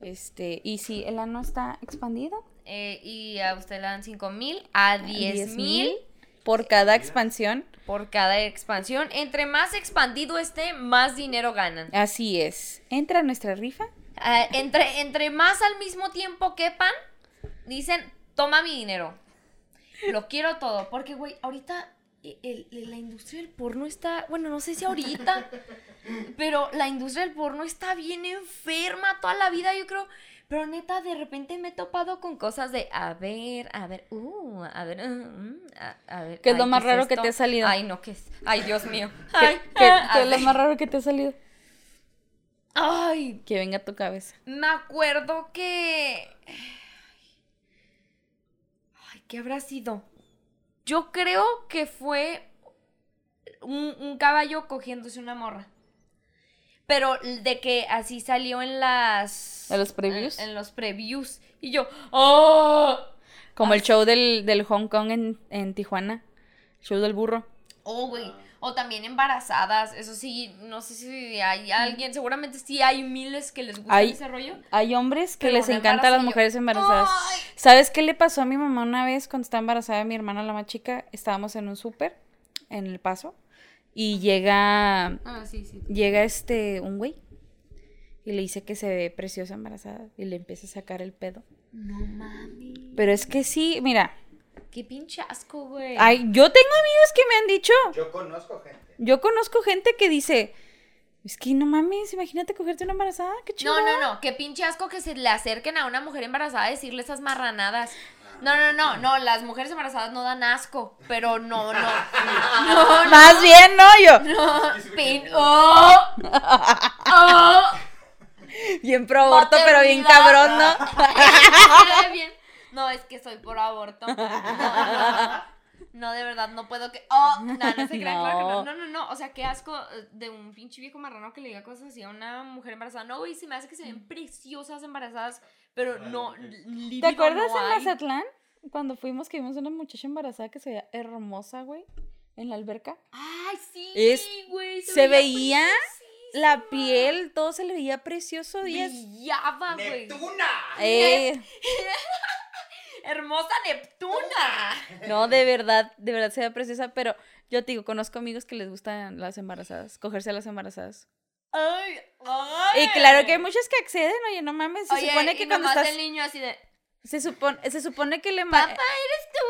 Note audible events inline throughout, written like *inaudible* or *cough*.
Este, y si el ano está expandido, Eh, y a usted le dan 5 mil a 10 mil por cada expansión. por cada expansión. Entre más expandido esté, más dinero ganan. Así es. Entra a nuestra rifa. Ah, entre, entre más al mismo tiempo quepan, dicen, toma mi dinero. Lo quiero todo. Porque, güey, ahorita el- el- la industria del porno está, bueno, no sé si ahorita, *laughs* pero la industria del porno está bien enferma toda la vida, yo creo. Pero neta, de repente me he topado con cosas de, a ver, a ver, uh, a ver, uh, mm, a, a ver. ¿Qué es lo más raro que te ha salido? Ay, no, ¿qué es? Ay, Dios mío. *laughs* ¿Qué, Ay, qué- qué es lo más raro que te ha salido? Ay, Que venga a tu cabeza. me acuerdo que. Ay, ¿qué habrá sido? Yo creo que fue un, un caballo cogiéndose una morra. Pero de que así salió en las. ¿En los previews? En, en los previews. Y yo. ¡Oh! Como el show del, del Hong Kong en, en Tijuana. Show del burro. Oh, güey. O también embarazadas. Eso sí, no sé si hay alguien. Seguramente sí hay miles que les gusta Hay- ese rollo. Hay hombres que les una encantan las mujeres embarazadas. ¡Ay! ¿Sabes qué le pasó a mi mamá una vez cuando estaba embarazada de mi hermana, la más chica? Estábamos en un súper, en El Paso, y llega, Ah, sí, sí. llega este, un güey, y le dice que se ve preciosa embarazada, y le empieza a sacar el pedo. No mames. Pero es que sí, mira, Qué pinche asco, güey. ay, yo tengo amigos que me han dicho, Yo conozco gente. yo conozco gente que dice, es que no mames, imagínate cogerte una embarazada, qué chido. No, no, no. Qué pinche asco que se le acerquen a una mujer embarazada a decirle esas marranadas. No, no, no, no. Las mujeres embarazadas no dan asco. Pero no, no. No, *laughs* no. Más bien, no, yo. No. Pin. ¡Oh! ¡Oh! *laughs* Bien pro aborto, pero bien cabrón, ¿no? *laughs* Bien. No, es que soy por aborto. *laughs* No, no. No, de verdad, no puedo que. ¡Oh! No, no se crean, claro que no. No. No, no, no. O sea, qué asco eh, de un pinche viejo marrano que le diga cosas así a una mujer embarazada. No, güey, se me hace que se ven preciosas embarazadas, pero no. ¿Te acuerdas no en. Mazatlán? Cuando fuimos que vimos una muchacha embarazada que se veía hermosa, güey, en la alberca. Ay, sí, Es- güey. se veía La piel, todo se le veía precioso y es... Brillaba, güey. ¡Neptuna! Eh, *laughs* Hermosa Neptuna. *laughs* no, de verdad, de verdad se veía preciosa, pero yo te digo, conozco amigos que les gustan las embarazadas, cogerse a las embarazadas. Ay, ay. Y claro que hay muchas que acceden, oye, no mames, se Oye, supone y que cuando nomás estás... el niño así de. Se supone, se supone que le ma- Papá,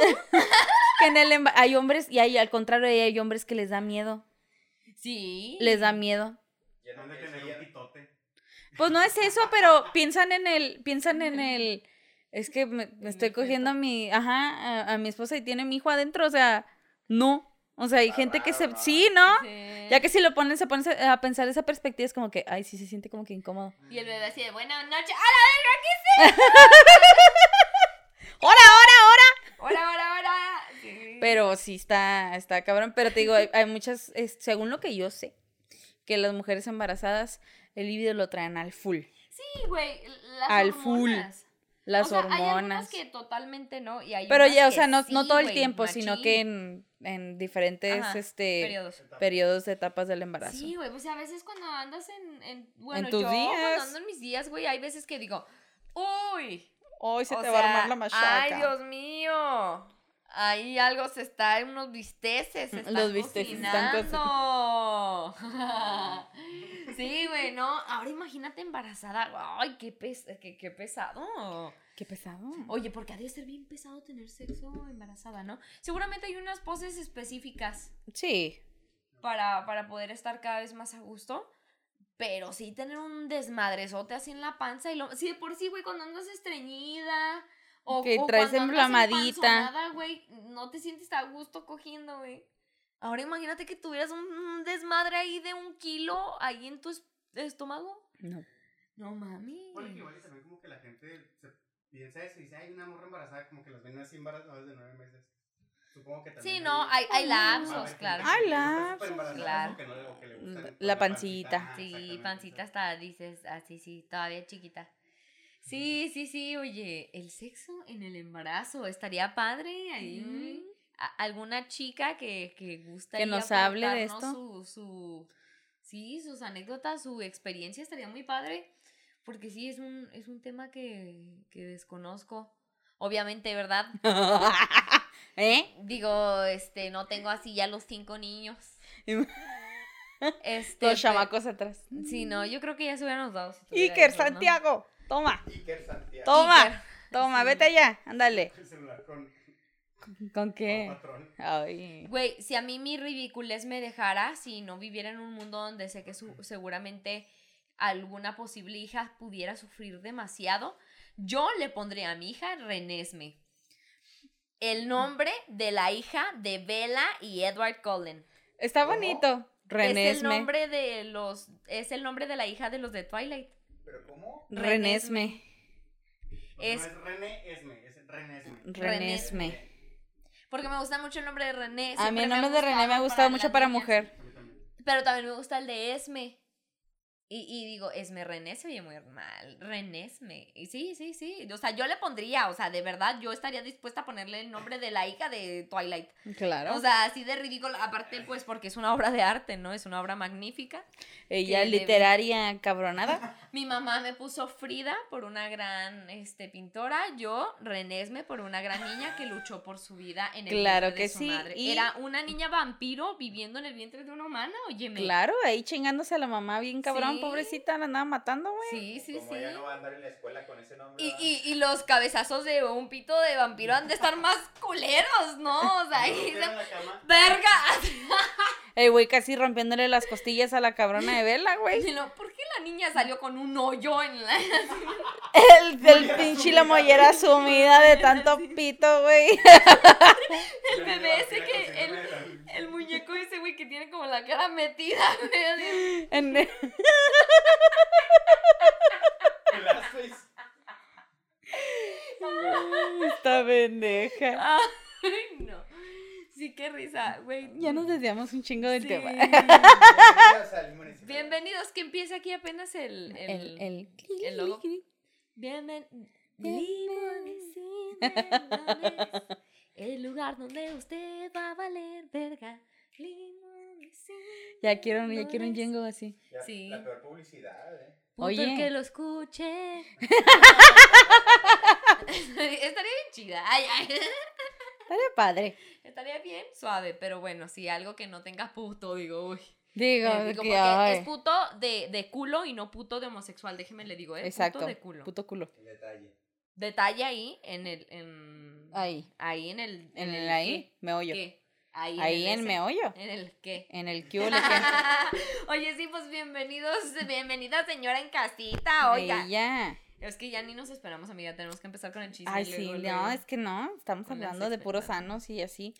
eres tú. *laughs* que en el emba- hay hombres y hay al contrario hay hombres que les da miedo, Sí. les da miedo. De tener un pitote. Pues no es eso, pero piensan en el, piensan en el, es que me, me estoy cogiendo a mi, ajá, a, a mi esposa y tiene mi hijo adentro, o sea, no, o sea, hay gente que se, sí, ¿no? Sí. Ya que si lo ponen, se ponen a pensar esa perspectiva, es como que, ay, sí se siente como que incómodo. Y el bebé así de buena noche. ¡A la verga! *laughs* ¡Hora, hora, hora! ¿Qué ¡Hora, hora, hora! Sí. Pero sí está, está cabrón, pero te digo, hay, hay muchas, es- según lo que yo sé, que las mujeres embarazadas, el líbido lo traen al full, Sí, güey. Las Al full. Las O sea, Hay algunas hormonas. que totalmente no. Y hay Pero ya, o sea, no, no sí, todo el güey, tiempo, sino machín. que en, en diferentes Ajá, este, Periodos. periodos de etapas del embarazo. Sí, güey, pues a veces cuando andas en, en bueno, tus yo días. cuando ando en mis días, güey, hay veces que digo, uy, Hoy se o te va a armar sea, la machaca. Ay, Dios mío. Ahí algo se está, unos bisteces. Se están Los bisteces están cocinando. *laughs* sí, güey, no. Ahora imagínate embarazada. Ay, qué, pes qué, qué pesado. Qué pesado. Oye, porque ha de ser bien pesado tener sexo embarazada, ¿no? Seguramente hay unas poses específicas Sí. para, para poder estar cada vez más a gusto. Pero sí tener un desmadrezote así en la panza. Y lo, sí, de por sí, güey, cuando andas estreñida. O, Que o traes güey, no te sientes a gusto cogiendo, güey. Ahora imagínate que tuvieras un, desmadre ahí de un kilo ahí en tu es- estómago. No. No mami. Bueno, que igual y también como que la gente se piensa eso y dice, hay una morra embarazada, como que las ven así embarazadas de nueve meses. Supongo que también. Sí, no, hay, hay lapsos, claro. Hay lapsos, claro. La pancita. Ah, Sí, pancita hasta dices así, sí, todavía chiquita. Sí, sí, sí, oye, el sexo en el embarazo estaría padre ahí. Mm. Alguna chica que, que gusta Que nos hable de esto. Su, su, sí, sus anécdotas, su experiencia estaría muy padre. Porque sí, es un, es un tema que, que desconozco. Obviamente, ¿verdad? *laughs* ¿Eh? Digo, este, no tengo así ya los cinco niños. *laughs* Este, Los chamacos atrás. Sí, no, yo creo que ya se hubieran dado. si Iker ¿no? Toma, Iker Santiago. toma, Iker. toma, Sí. vete allá, ándale. El celular con, ¿Con con qué? patrón. Ay. Güey, si a mí mi ridiculez me dejara, si no viviera en un mundo donde sé que su- seguramente alguna posible hija pudiera sufrir demasiado, yo le pondría a mi hija Renesme. El nombre de la hija de Bella y Edward Cullen. Está ¿Cómo? bonito. Es el Renesme. nombre de los es el nombre de la hija de los de Twilight. ¿Pero cómo? Renesme. Porque Es- No es René Esme, es Renesme. Renesme. Porque me gusta mucho el nombre de René. A mí el nombre de René me ha gustado mucho para mujer. Pero también me gusta el de Esme. Y, y digo, Esme René se oye muy mal. Renesme. Y sí, sí, sí. O sea, yo le pondría, o sea, de verdad, yo estaría dispuesta a ponerle el nombre de la hija de Twilight. Claro. O sea, así de ridículo. Aparte, pues, porque es una obra de arte, ¿no? Es una obra magnífica. Ella le- literaria cabronada. *laughs* Mi mamá me puso Frida por una gran este, pintora. Yo, Renesme, por una gran niña que luchó por su vida en el Claro vientre de que su sí, madre. y- Era una niña vampiro viviendo en el vientre de una humana, óyeme. Claro, ahí chingándose a la mamá bien cabrón, Sí. Pobrecita, la andaba matando, güey. Sí, sí, Como sí. ella no va a andar en la escuela con ese nombre. Y, y, y los cabezazos de un pito de vampiro han de estar más culeros, ¿no? O sea, ahí se-. ¡Verga! El güey casi rompiéndole las costillas a la cabrona de Vela, güey. ¿Por qué la niña salió con un hoyo en la... El del pinche la mollera sumida de tanto pito, güey. *laughs* El bebé ese que... El, el muñeco ese, güey, que tiene como la cara metida. *laughs* güey. En- Esta pendeja. Ay, no. Sí, qué risa, güey. Ya nos desviamos un chingo del Sí. tema. Bienvenidos al municipio. Bienvenidos, que empieza aquí apenas el... El, El, el, el logo. Bienven... El lugar donde usted va a valer verga. Limones y Ya quiero, ya quiero un yengo así. Ya, Sí. La peor publicidad, ¿eh? Puto Oye. el que lo escuche. *laughs* Estaría bien chida. Ay, ay. Estaría padre. Estaría bien suave, pero bueno, sí, algo que no tenga puto, digo, uy. Digo, Eh, digo, que, porque ay, es puto de, de culo y no puto de homosexual, déjeme le digo, ¿eh? Exacto. Puto de culo. Puto culo. El detalle. Detalle ahí en el. En, Ahí. Ahí en el. En el ahí, meollo. ¿Qué? Ahí, Ahí el en meollo. ¿En el qué? En el que- *laughs* Oye, sí, pues bienvenidos, bienvenida señora en casita, oiga. Ella. Es que ya ni nos esperamos, amiga, tenemos que empezar con el chisme. Ay, sí, luego. no, es que no. Estamos Con hablando de puros sanos y así.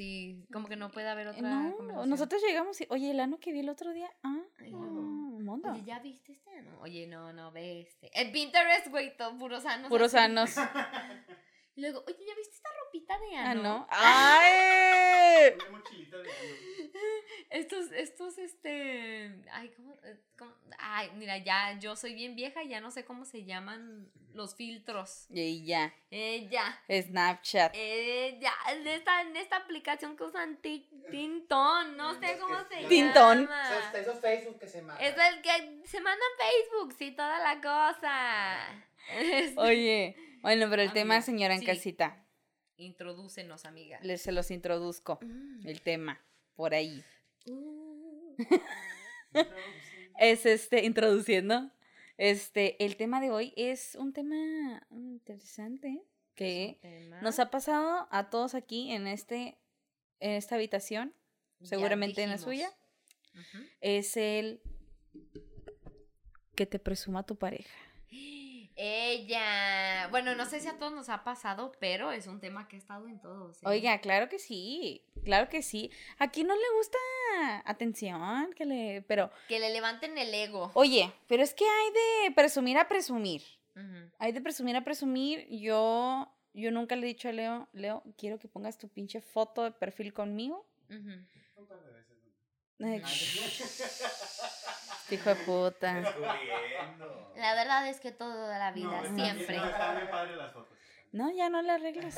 Sí, como que no puede haber otra No, conversación. nosotros llegamos y, oye, el ano que vi el otro día. Ah, Ay, ah, no. Oye, ¿ya viste este? No, oye, no, no, ve este. En Pinterest, güey, todo puros sanos. Puros así. *laughs* Y luego, oye, ¿ya viste esta ropita de Ah, ano? no. *laughs* ¡Ay! Una mochilita de ano. Estos, estos, este. Ay, ¿cómo, eh, cómo? Ay, mira, ya yo soy bien vieja y ya no sé cómo se llaman los filtros. Y ya. Eh, ya. Snapchat. Ya, en esta, en esta aplicación que usan Ti- Tintón, no sé cómo se Tintón. llama. Esos, esos Facebook que se mandan. Es el que se manda en Facebook, sí, toda la cosa. *laughs* Es- Oye, bueno, pero el tema, señora en sí. casita, Introdúcenos, amiga. les se los introduzco. Mm. El tema, por ahí. Uh. *laughs* Es este, introduciendo. Este, el tema de hoy es un tema interesante que Tema. nos ha pasado a todos aquí en este, en esta habitación, seguramente en la suya. Es el que te presuma tu pareja. Ella. Bueno, no sé si a todos nos ha pasado, pero es un tema que ha estado en todos. ¿eh? Oiga, claro que sí, claro que sí. Aquí no le gusta atención, que le, pero, Que le levanten el ego. oye, pero es que hay de presumir a presumir. Hay de presumir a presumir. Yo, yo nunca le he dicho a Leo, Leo, quiero que pongas tu pinche foto de perfil conmigo. Ujú. Un *laughs* *laughs* hijo de puta. La verdad es que toda la vida, No, siempre. no, las fotos. Ya no le arreglas.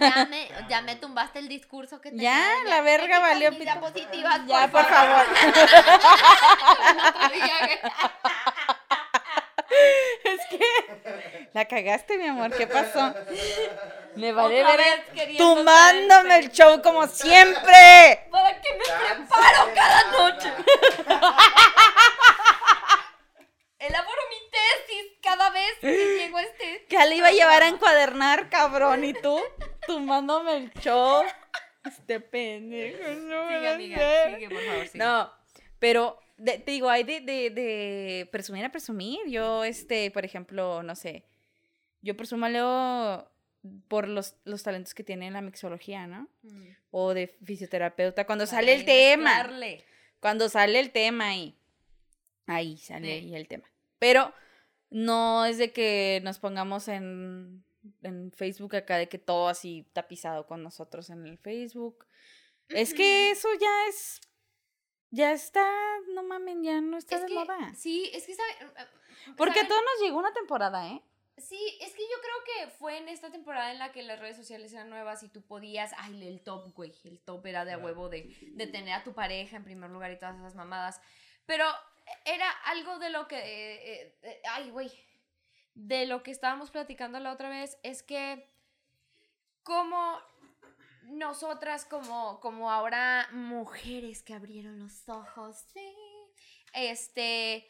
Ya me, ya me tumbaste el discurso que tenía. Ya, la verga valió mis pito. diapositivas, Ya, por favor. favor. *laughs* Güey. qué? La cagaste, mi amor. ¿Qué pasó? Me vale ver tumbándome el show como siempre. ¿Para qué me preparo cada noche? *laughs* Elaboro mi tesis cada vez que llego a este. Que le iba a llevar a encuadernar, cabrón. ¿Y tú? Tumbándome el show. Este pendejo. No, Sigue, amiga, sigue, por favor, sigue. No, pero de- te digo, hay de, de, de presumir a presumir. Yo, este, por ejemplo, no sé. Yo presumo a Leo por los, los talentos que tiene en la mixología, ¿no? Mm. O de fisioterapeuta. Cuando sale el tema. mezclarle. Cuando sale el tema ahí. Ahí sale Sí. ahí el tema. Pero no es de que nos pongamos en, en Facebook acá de que todo así tapizado con nosotros en el Facebook. Es que eso ya es. Ya está, no mamen, ya no está Es de que, moda. Sí, es que sabe. Porque a ¿saben? todos nos llegó una temporada, ¿eh? Sí, es que yo creo que fue en esta temporada en la que las redes sociales eran nuevas y tú podías, ay, el top, güey, el top era de a huevo de, de tener a tu pareja en primer lugar y todas esas mamadas. Pero era algo de lo que, eh, eh, eh, ay, güey, de lo que estábamos platicando la otra vez, es que como nosotras, como, como ahora mujeres que abrieron los ojos, sí, este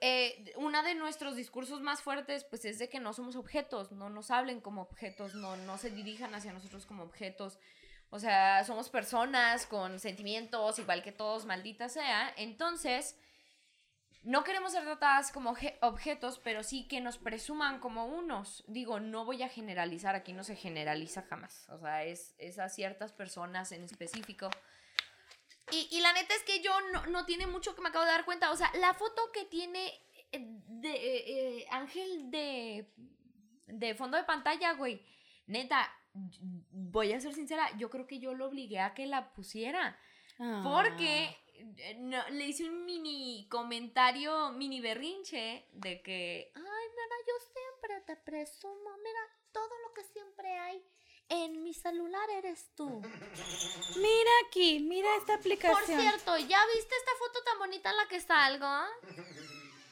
eh, uno de nuestros discursos más fuertes pues es de que no somos objetos, no nos hablen como objetos, no, no se dirijan hacia nosotros como objetos. O sea, somos personas con sentimientos, igual que todos, maldita sea. Entonces, no queremos ser tratadas como obje- objetos, pero sí que nos presuman como unos. Digo, no voy a generalizar, aquí no se generaliza jamás. O sea, es, es a ciertas personas en específico. Y, y la neta es que yo no, no tiene mucho que me acabo de dar cuenta. O sea, la foto que tiene eh, de eh, eh, Ángel de, de fondo de pantalla, güey. Neta, voy a ser sincera, yo creo que yo lo obligué a que la pusiera. Porque eh, no, le hice un mini comentario, mini berrinche de que, ay, mira, yo siempre te presumo, mira, todo en mi celular eres tú. Mira aquí, mira esta Por aplicación. cierto, ¿ya viste esta foto tan bonita en la que salgo?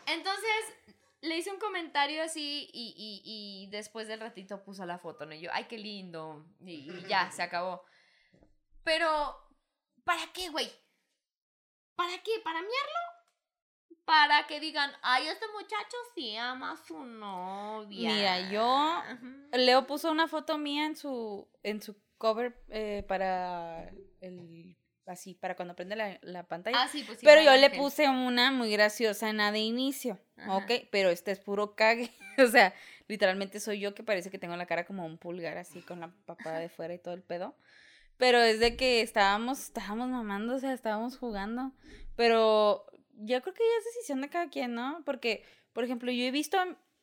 Entonces, le hice un comentario así y, y- y después del ratito puso la foto, ¿no? Y yo, ay, qué lindo. Y, y ya, se acabó. Pero, ¿para qué, güey? ¿Para qué? ¿Para miarlo? Para que digan, ay, este muchacho sí ama a su novia. Mira, yo. Leo puso una foto mía en su, en su cover eh, para el así, para cuando prende la, la pantalla. Ah, sí, pues sí. pero yo le puse una muy graciosa en la de inicio, Ajá. ¿ok? Pero este es puro cague. *laughs* o sea, literalmente soy yo que parece que tengo la cara como un pulgar así con la papada de fuera y todo el pedo. Pero es de que estábamos, estábamos mamando, o sea, estábamos jugando. Pero yo creo que ya es decisión de cada quien, ¿no? Porque, por ejemplo, yo he visto,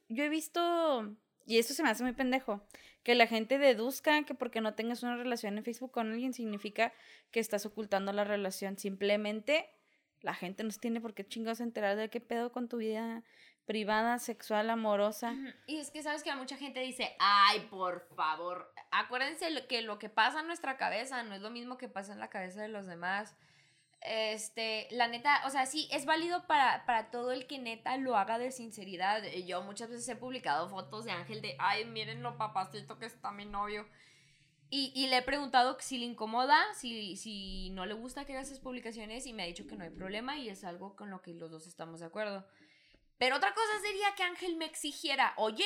yo he visto, y esto se me hace muy pendejo, que la gente deduzca que porque no tengas una relación en Facebook con alguien significa que estás ocultando la relación. Simplemente la gente no se tiene por qué chingados enterar de qué pedo con tu vida privada, sexual, amorosa. Y es que sabes que mucha gente dice, ay, por favor, acuérdense que lo que pasa en nuestra cabeza no es lo mismo que pasa en la cabeza de los demás. Este, la neta, o sea, sí, es válido para, para todo el que neta lo haga de sinceridad. Eh, Yo muchas veces he publicado fotos de Ángel de, ay, miren lo papacito que está mi novio. Y, y le he preguntado si le incomoda, si, si no le gusta que haga esas publicaciones y me ha dicho que no hay problema y es algo con lo que los dos estamos de acuerdo. Pero otra cosa sería que Ángel me exigiera, oye,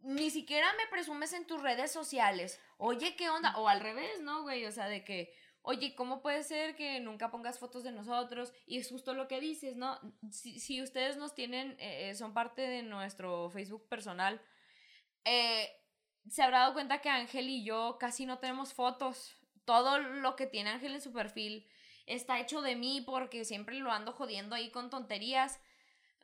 ni siquiera me presumes en tus redes sociales. Oye, ¿qué onda? O al revés, ¿no, güey? O sea, de que, oye, ¿cómo puede ser que nunca pongas fotos de nosotros? Y es justo lo que dices, ¿no? Si, si ustedes nos tienen, eh, son parte de nuestro Facebook personal, eh, se habrá dado cuenta que Ángel y yo casi no tenemos fotos. Todo lo que tiene Ángel en su perfil está hecho de mí porque siempre lo ando jodiendo ahí con tonterías.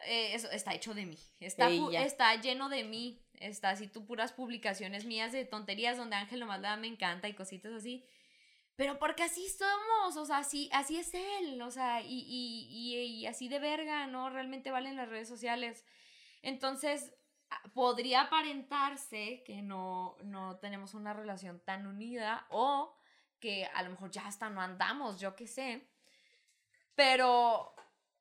Eh, eso está hecho de mí. Está, está lleno de mí. Está así tú puras publicaciones mías de tonterías donde Ángel nomás le da me encanta y cositas así. Pero porque así somos, o sea, así, así es él, o sea, y, y, y, así de verga, ¿no? Realmente valen las redes sociales. Entonces, a- podría aparentarse que no, no tenemos una relación tan unida o que a lo mejor ya hasta no andamos, yo qué sé. Pero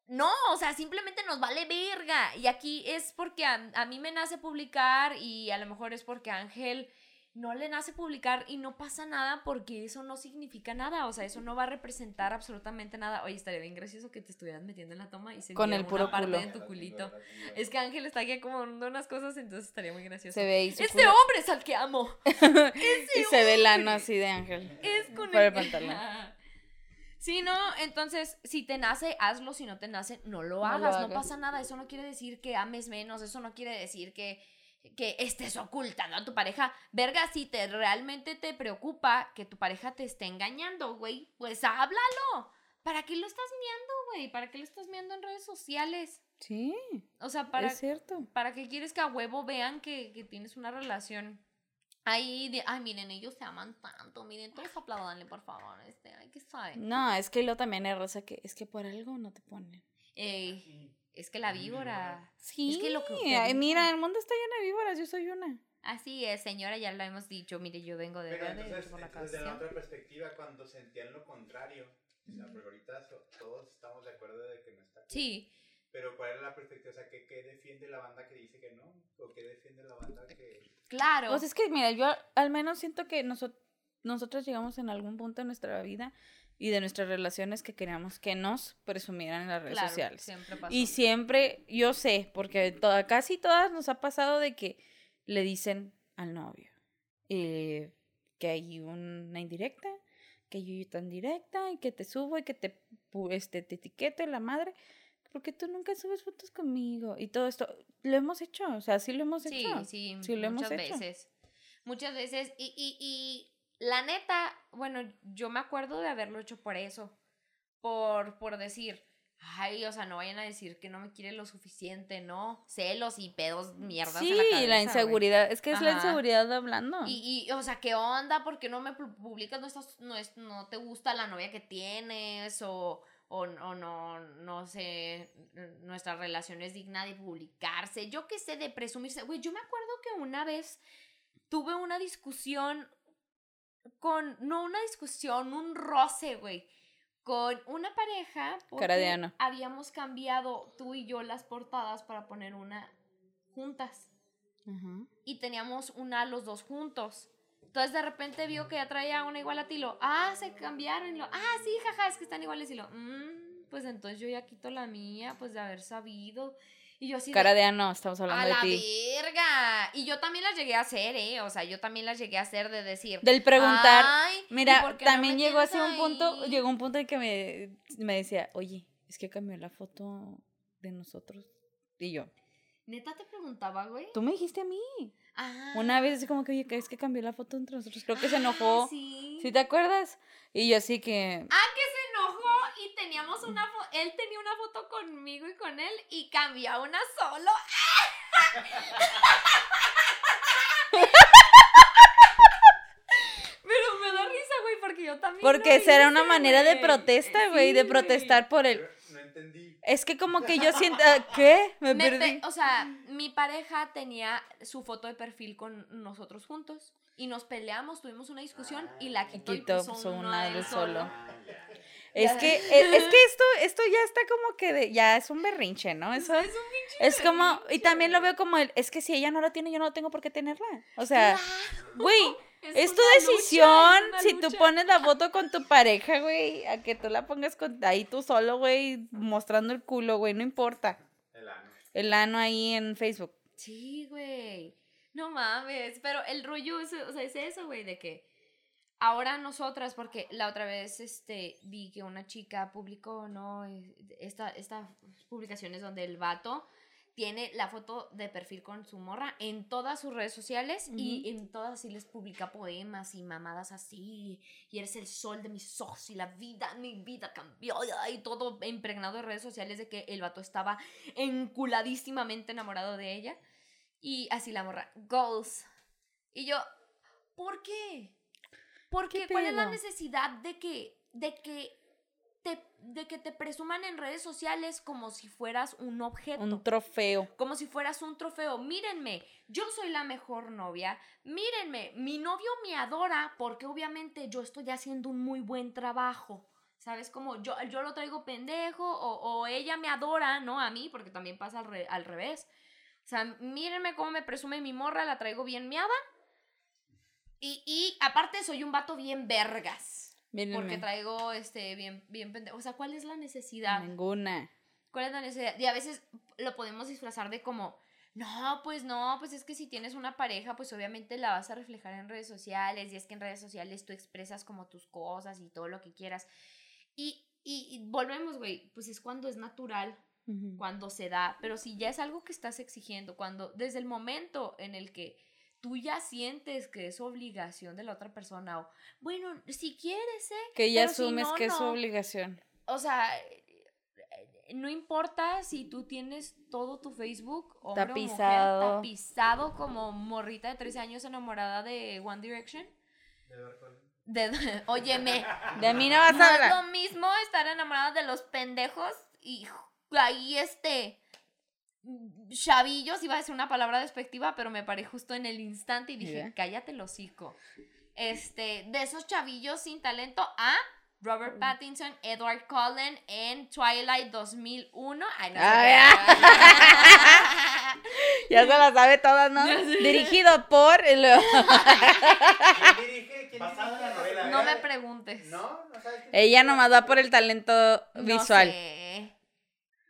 no, o sea, simplemente nos vale verga. Y aquí es porque a, a mí me nace publicar y a lo mejor es porque Ángel no le nace publicar y no pasa nada porque eso no significa nada. O sea, eso no va a representar absolutamente nada. Oye, estaría bien gracioso que te estuvieras metiendo en la toma y se Con el puro una parte culo. de tu culito. Es que Ángel está aquí acomodando unas cosas, entonces estaría muy gracioso. Se ve ahí su Este culo. hombre es al que amo. *laughs* Y se ve el ano así de ángel. Es con Por el el pantalón. *laughs* Sí, no, entonces, si te nace, hazlo, si no te nace, no lo No lo hagas, no, hagas. pasa nada, eso no quiere decir que ames menos, eso no quiere decir que, que estés ocultando a tu pareja. Verga, si te realmente te preocupa que tu pareja te esté engañando, güey, pues háblalo. ¿Para qué lo estás miando, güey? ¿Para qué lo estás miando en redes sociales? Sí, O sea, para, es cierto. ¿para qué quieres que a huevo vean que, que tienes una relación? Ahí, de, ay, miren, ellos se aman tanto, miren, todos aplaudanle, por favor, este, ay, ¿qué sabe? No, es que lo también es raza que es que por algo no te ponen. Ey, es que la víbora. Sí, Es que lo que mira, el mundo está lleno de víboras, yo soy una. Así es, señora, ya lo hemos dicho. Mire, yo vengo de Pero verde entonces, por la entonces, de la otra perspectiva, cuando sentían lo contrario, o sea, porque ahorita todos estamos de acuerdo de que no está cool. Sí, Pero ¿cuál es la perspectiva? O sea, ¿qué, qué defiende la banda que dice que no? ¿O qué defiende la banda que...? claro. O sea, es que, mira, yo al menos siento que nosotros nosotros llegamos en algún punto de nuestra vida y de nuestras relaciones que queríamos que nos presumieran en las redes claro, sociales. Siempre pasó. Y siempre, yo sé, porque toda, casi todas nos ha pasado de que le dicen al novio eh, que hay una indirecta, que yo tan directa y que te subo y que te, este, te etiquete la madre, porque tú nunca subes fotos conmigo y todo esto. Lo hemos hecho, o sea, sí lo hemos Sí, hecho. sí, sí lo hemos muchas hecho. veces. Muchas veces. Y, y, y la neta, bueno, yo me acuerdo de haberlo hecho por eso. Por, por decir, ay, o sea, no vayan a decir que no me quiere lo suficiente, ¿no? Celos y pedos, mierdas Sí, en la cabeza, la inseguridad, es que es la inseguridad hablando. Y, y, o sea, ¿qué onda? ¿Por qué no me pu- publicas? ¿No, estás, no, es, no te gusta la novia que tienes? O, o, o no, no sé, nuestra relación es digna de publicarse. Yo qué sé, de presumirse. Güey, yo me acuerdo que una vez tuve una discusión con, no una discusión, un roce, güey. Con una pareja. Porque. Habíamos cambiado tú y yo las portadas para poner una juntas y teníamos una los dos juntos. Entonces de repente vio que ya traía una igual a ti, lo, ah, se cambiaron, y lo, ah, sí, jaja, es que están iguales, y lo, "Mm, pues entonces yo ya quito la mía, pues de haber sabido. Y yo así, de, Cara de ano, estamos a hablando de la ti. verga. Y yo también las llegué a hacer, ¿eh? O sea, yo también las llegué a hacer de decir, Del preguntar. "Ay, ¿y Mira, no también me llegó así un punto, ahí?" llegó un punto en que me, me decía, oye, es que cambió la foto de nosotros. Y yo, Neta te preguntaba, güey. tú me dijiste a mí. Ah. Una vez así como que, oye, es que cambió la foto entre nosotros. Creo que se enojó. Ah, Sí. ¿Sí te acuerdas? Y yo así que, Ah, que enojó y teníamos una foto, él tenía una foto conmigo y con él y cambió a una solo. *laughs* Pero me da risa, güey, porque yo también. porque esa era una manera de protesta, güey, Sí, de protestar por él. No entendí. Es que como que yo siento, ¿qué? Me, Me perdí. pe- o sea, mi pareja tenía su foto de perfil con nosotros juntos y nos peleamos, tuvimos una discusión y la quitó, y Quitó, puso puso una solo. solo. Es que, es, es que esto, *laughs* esto ya está como que de- ya es un berrinche, ¿no? Eso Es un pinche es como, y también lo veo como el, es que si ella no lo tiene, yo no tengo por qué tenerla. O sea, Claro. güey, *laughs* es tu lucha, decisión es si tú pones la foto con tu pareja, güey, a que tú la pongas con, ahí tú solo, güey, mostrando el culo, güey, no importa. El ano. El ano ahí en Facebook. Sí, güey. No mames. Pero el rollo es, o sea, es eso, güey, de que ahora nosotras, porque la otra vez este, vi que una chica publicó, ¿no? Eh, Esta, estas publicaciones donde el vato tiene la foto de perfil con su morra en todas sus redes sociales y en todas sí les publica poemas y mamadas así. Y eres el sol de mis ojos y la vida, mi vida cambió. Y todo impregnado de redes sociales de que el vato estaba enculadísimamente enamorado de ella. Y así la morra, goals. Y yo, ¿por qué? ¿Por ¿Qué qué? ¿Cuál es la necesidad de que, de que te, de que te presuman en redes sociales como si fueras un objeto? Un trofeo. como si fueras un trofeo. Mírenme, yo soy la mejor novia. Mírenme, mi novio me adora porque obviamente yo estoy haciendo un muy buen trabajo. ¿Sabes? Como yo, yo lo traigo pendejo o, o ella me adora, ¿no? A mí, porque también pasa al, re- al revés. O sea, mírenme cómo me presume mi morra, la traigo bien miada. Y, y aparte soy un vato bien vergas. Porque Mírenme. traigo este bien, bien pendejo. O sea, ¿cuál es la necesidad? Ninguna. ¿Cuál es la necesidad? Y a veces lo podemos disfrazar de como, no, pues no, pues es que si tienes una pareja, pues obviamente la vas a reflejar en redes sociales y es que en redes sociales tú expresas como tus cosas y todo lo que quieras. Y, y, y volvemos, güey, pues es cuando es natural, Ujú. cuando se da, pero si ya es algo que estás exigiendo, cuando desde el momento en el que tú ya sientes que es obligación de la otra persona o, bueno, si quieres, ¿eh? Que ya Pero si asumes no, que es su obligación. o sea, eh, no importa si tú tienes todo tu Facebook hombre o mujer, Tapizado. tapizado como morrita de 13 años enamorada de One Direction. De. De, óyeme, *laughs* De mí no vas no a es lo mismo estar enamorada de los pendejos y ahí este chavillos, iba a decir una palabra despectiva, pero me paré justo en el instante y dije, cállate el hocico. Este, de esos chavillos sin talento a Robert Pattinson, Edward Cullen en Twilight 2001. Ay, no Ah. *laughs* Ya se la sabe todas, ¿no? Dirigido por. y luego- ¿Quién dirige? ¿Quién Basada en la dirige? novela, No me ¿verdad? preguntes. ¿No? ¿No sabes Ella nomás va por el talento No visual. sé.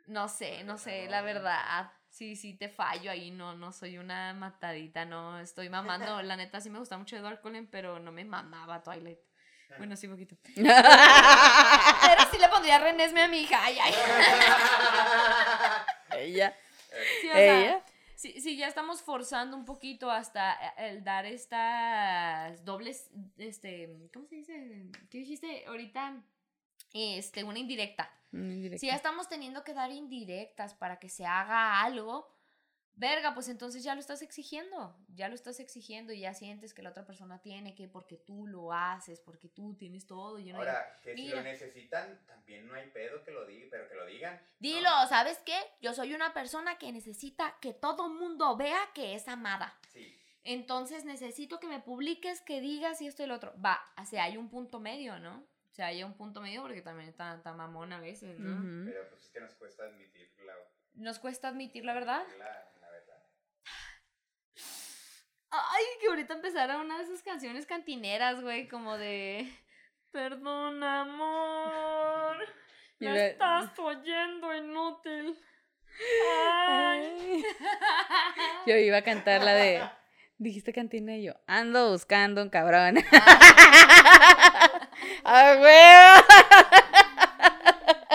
No sé, no sé, la verdad. Sí, sí, te fallo ahí, no, no soy una matadita, no, estoy mamando, *laughs* la neta sí me gusta mucho Edward Cullen, pero no me mamaba Twilight. Bueno, sí, poquito. *laughs* Pero sí le pondría Renesme a mi hija, ay, ay. *laughs* Ella. Sí, o sea, Ella. sí, sí, ya estamos forzando un poquito hasta el dar estas dobles, este, ¿cómo se dice? ¿Qué dijiste ahorita? Este, una indirecta. Indirecta. Si ya estamos teniendo que dar indirectas para que se haga algo, verga, pues entonces ya lo estás exigiendo, ya lo estás exigiendo y ya sientes que la otra persona tiene que porque tú lo haces, porque tú tienes todo. Y uno dice, Ahora, que si lo necesitan, también no hay pedo que lo digan, pero que lo digan. ¿no? Dilo, ¿sabes qué? Yo soy una persona que necesita que todo mundo vea que es amada. Sí. Entonces necesito que me publiques, que digas y esto y lo otro. Va, o sea, hay un punto medio, ¿no? O sea, hay un punto medio porque también está, está mamón a veces, ¿no? Pero pues es que nos cuesta admitir la, Nos cuesta admitir la verdad. la, la verdad. Ay, que ahorita empezara una de esas canciones cantineras, güey, como de... Perdón, amor. *laughs* Me estás oyendo, inútil. Ay. *laughs* Yo iba a cantar la de. Dijiste cantina y yo. Ando buscando un cabrón. ¡Ah, *laughs* *laughs* huevo!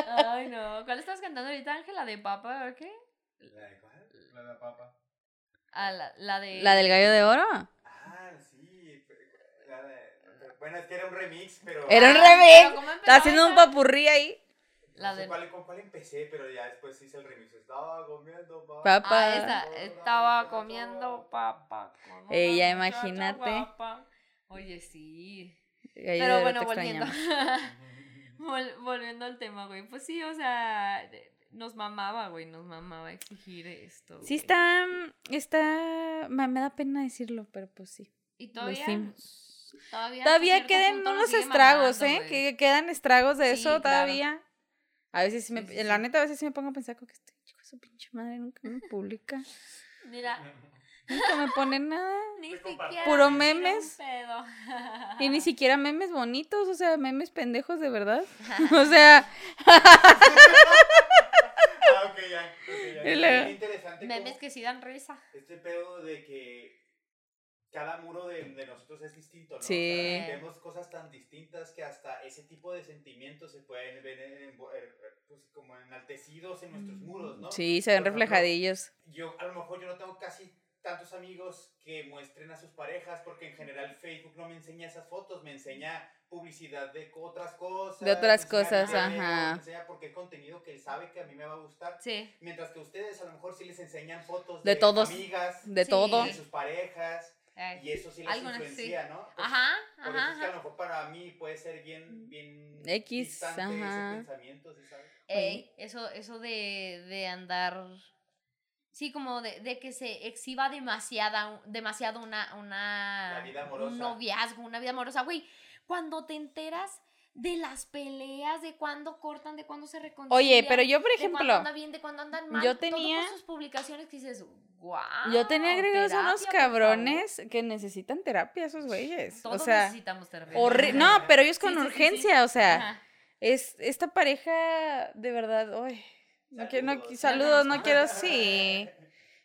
Ay, no. ¿Cuál estás cantando ahorita, Ángela? ¿De papa o qué? ¿La de cuál? La de la papa. Ah, la, la de... ¿La del gallo de oro? Ah, sí. la de- bueno, es que era un remix, pero. Era un Ah, remix. ¿cómo empezó Estaba haciendo un papurrí ahí. La no sé de... cuál, con cuál empecé, pero ya después hice el remix. Estaba comiendo papa. Papa. Ah, esa. Estaba comiendo papa. Ella, imagínate. guapa. Oye, sí. Pero bueno, volviendo. *laughs* Vol- volviendo al tema, güey. Pues sí, o sea, nos mamaba, güey, nos mamaba exigir esto. Sí está, está, me da pena decirlo, pero pues sí. Y todavía. Todavía, Todavía quedan unos estragos, mamando, ¿eh? Que quedan estragos de Sí, eso claro. todavía. A veces sí me, Sí, la neta, a veces sí me pongo a pensar como que este chico, su pinche madre nunca me publica. Mira, Nunca me pone nada. *laughs* ni siquiera. Puro memes. pedo. *laughs* Y ni siquiera memes bonitos, o sea, memes pendejos de verdad. *laughs* O sea, Ah, ok, ya. luego- interesante Memes que sí dan risa. este pedo de que cada muro de, de nosotros es distinto, ¿no? Sí. O sea, vemos cosas tan distintas que hasta ese tipo de sentimientos se pueden ver en- en- pues, como enaltecidos en nuestros muros, ¿no? sí, se ven Por ejemplo, reflejadillos. yo a lo mejor yo no tengo casi tantos amigos que muestren a sus parejas porque en general Facebook no me enseña esas fotos, me enseña publicidad de otras cosas. De otras cosas, ajá. Me enseña porque es contenido que él sabe que a mí me va a gustar. Sí. Mientras que ustedes a lo mejor sí les enseñan fotos De de, todos, amigas, De Sí. todo. de sus parejas Ay. y eso sí les Algunas sí. influencia, ¿no? Pues, Ajá, por eso es que a ajá. lo mejor para mí puede ser bien, bien X, distante ajá. ese pensamiento, ¿sí sabes? Ey, eso, eso de, de andar. Sí, como de, de que se exhiba demasiada, demasiado una, una La vida amorosa. un noviazgo, una vida amorosa. Güey, cuando te enteras de las peleas, de cuándo cortan, de cuándo se reconcilian. Oye, pero yo, por de cuándo ejemplo, anda bien, de cuándo andan mal. yo todo tenía- con sus publicaciones que dices, wow. yo tenía agregados unos cabrones que necesitan terapia, esos güeyes. O Todos sea, necesitamos terapia. horri- *laughs* no, pero ellos con Sí, sí, sí, sí. urgencia, o sea, es esta pareja de verdad, uy, no quiero, no, Saludos. saludos, no quiero, sí,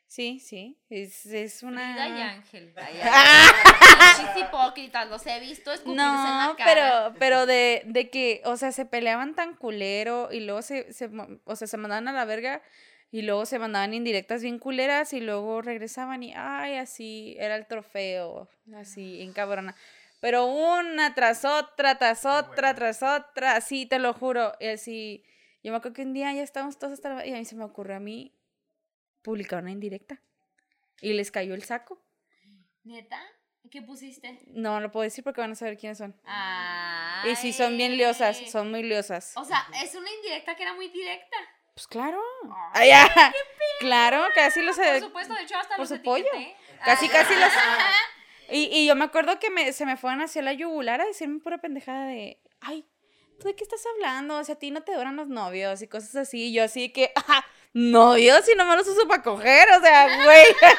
sí, sí, es, es una... Frida y Ángel. *laughs* Pinches hipócritas, los he visto escupirse en la No, cara. pero, pero de, de que, o sea, se peleaban tan culero y luego se, se, o sea, se mandaban a la verga y luego se mandaban indirectas bien culeras y luego regresaban y, ay, así, era el trofeo, así, encabrona. Pero una tras otra, tras otra, tras otra, así, te lo juro, y así, yo me acuerdo que un día ya estábamos todos hasta la- y a mí se me ocurrió a mí publicar una indirecta y les cayó el saco. ¿Neta? ¿Qué pusiste? No lo puedo decir porque van a saber quiénes son. Ay. Y sí, son bien liosas, son muy liosas. O sea, es una indirecta que era muy directa. Pues claro. Ay, Ay, ya. Claro, casi los... Por supuesto, de hecho hasta por los su pollo. Casi, Ah. casi los... *laughs* Y, y yo me acuerdo que me, se me fueron hacia la yugular a decirme pura pendejada de... Ay, ¿tú de qué estás hablando? O sea, a ti no te duran los novios y cosas así. Y yo así que... *laughs* "Ajá, ¿Novios? Y no me los uso para coger. O sea, güey. *laughs*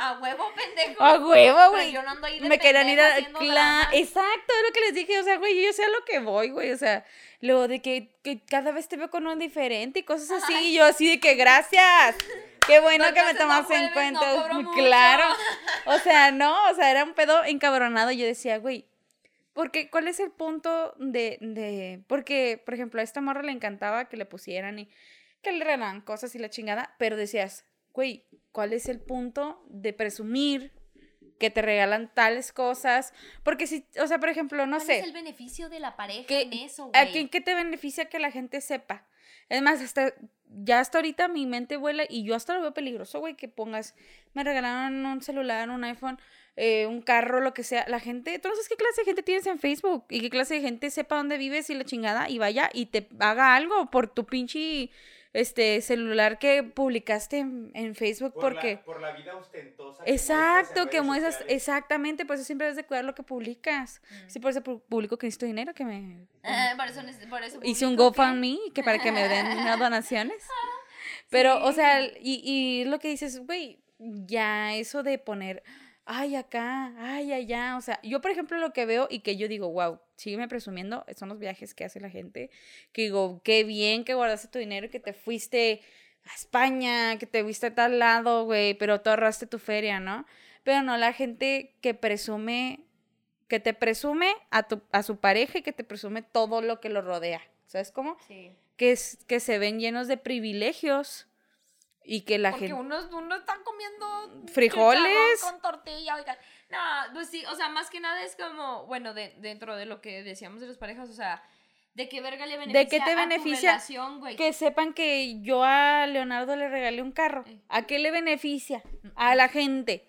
A huevo, pendejo. A huevo, güey. yo no ando ahí de me querían ir a... pendeja haciendo Cla- dramas. Exacto, es lo que les dije. O sea, güey, yo sé a lo que voy, güey. O sea, lo de que, que cada vez te veo con un diferente y cosas así. Y yo así de que gracias. Qué bueno que me veces no tomas en cuenta. *laughs* mucho. claro. O sea, no, o sea, era un pedo encabronado. Yo decía, güey, porque, ¿cuál es el punto de, de, porque, por ejemplo, a esta morra le encantaba que le pusieran y que le regalaban cosas y la chingada, pero decías, güey, ¿cuál es el punto de presumir que te regalan tales cosas? Porque si, o sea, por ejemplo, no ¿Cuál sé. es el beneficio de la pareja ¿Qué- en eso, ¿A güey? quién qué te beneficia que la gente sepa? Es más, hasta, ya hasta ahorita mi mente vuela y yo hasta lo veo peligroso, güey, que pongas, me regalaron un celular, un iPhone, eh, un carro, lo que sea. La gente, tú no sabes qué clase de gente tienes en Facebook y qué clase de gente sepa dónde vives y la chingada y vaya y te haga algo por tu pinche este celular que publicaste en, en Facebook Por porque... La, por la vida ostentosa. que Exacto, que muestras, exactamente, por eso siempre debes de cuidar lo que publicas. Mm. Sí, por eso pu- publico que necesito dinero, que me... Ah, por eso, neces- por eso Hice un publico que- GoFundMe que para que me den *laughs* unas donaciones. Pero, o sea, y, y lo que dices, güey, ya eso de poner, ay, acá, ay, allá, o sea, yo, por ejemplo, lo que veo y que yo digo, wow, sígueme presumiendo, son los viajes que hace la gente, que digo, qué bien que guardaste tu dinero y que te fuiste a España, que te fuiste a tal lado, güey, pero tú ahorraste tu feria, ¿no? Pero no la gente que presume, que te presume a, tu, a su pareja y que te presume todo lo que lo rodea, ¿sabes cómo? Sí. que, es, que se ven llenos de privilegios y que la Porque gente... unos, uno están comiendo Frijoles. con tortilla, oigan. No, pues sí, o sea, más que nada es como, bueno, de, dentro de lo que decíamos de las parejas, o sea, ¿de qué verga le beneficia ¿De qué te a beneficia relación, güey? Que sepan que yo a Leonardo le regalé un carro. Eh. ¿A qué le beneficia? A la gente.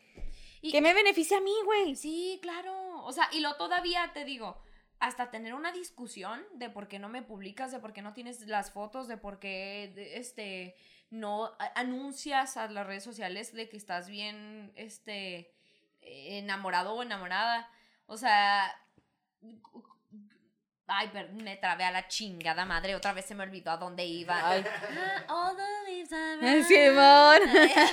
Y- ¿Qué me beneficia a mí, güey? Sí, claro. O sea, y lo todavía te digo, hasta tener una discusión de por qué no me publicas, de por qué no tienes las fotos, de por qué de- este no anuncias a las redes sociales de que estás bien este eh, enamorado o enamorada. O sea, ay, pero me trabé a la chingada madre, otra vez se me olvidó a dónde iba. Ay. Ah, all the leaves are. Simón. *laughs*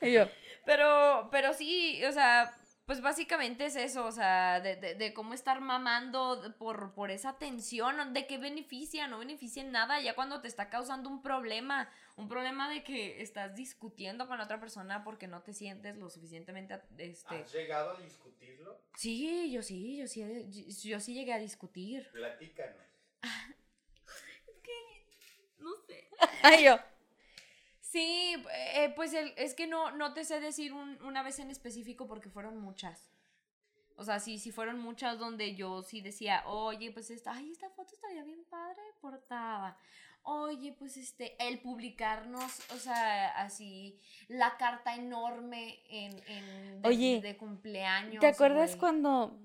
Y yo, Pero, pero sí, o sea, pues básicamente es eso, o sea, de, de, de cómo estar mamando por, por esa tensión, de qué beneficia, no beneficia en nada, ya cuando te está causando un problema, un problema de que estás discutiendo con la otra persona porque no te sientes lo suficientemente, este... ¿Has llegado a discutirlo? Sí, yo sí, yo sí, yo, yo sí llegué a discutir. Platícanos. No sé. *laughs* ay, yo. Sí, eh, pues el- es que no, no te sé decir un- una vez en específico porque fueron muchas. O sea, sí, sí fueron muchas donde yo sí decía, oye, pues esta, ay, esta foto estaría bien padre portada. Oye, pues este, el publicarnos, o sea, así, la carta enorme en, en de, Oye, de cumpleaños. ¿Te acuerdas güey. cuando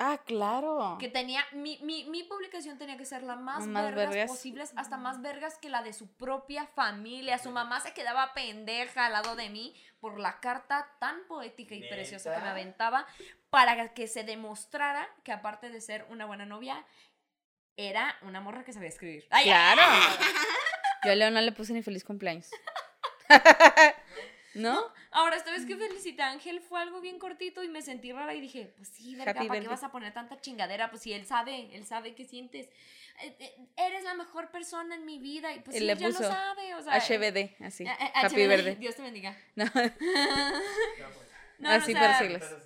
Ah, claro. Que tenía, mi, mi, mi publicación tenía que ser la más, Más vergas, vergas. posibles, hasta más vergas que la de su propia familia. Su mamá se quedaba pendeja al lado de mí por la carta tan poética y preciosa que me aventaba para que se demostrara que aparte de ser una buena novia, era una morra que sabía escribir. Ay, Claro. *laughs* Yo a Leo no le puse ni feliz cumpleaños. *laughs* ¿No? Ahora, esta vez que felicité a Ángel fue algo bien cortito y me sentí rara y dije, pues sí, verga, Happy ¿para qué vas a poner tanta chingadera? Pues si él sabe, él sabe qué sientes. Eh, eh, Eres la mejor persona en mi vida y pues Él sí, le él ya lo puso sabe, o sea. HBD, así. eh, eh, Happy HBD, verde. Dios te bendiga. *laughs* No, *laughs* pues. No, así o sea, por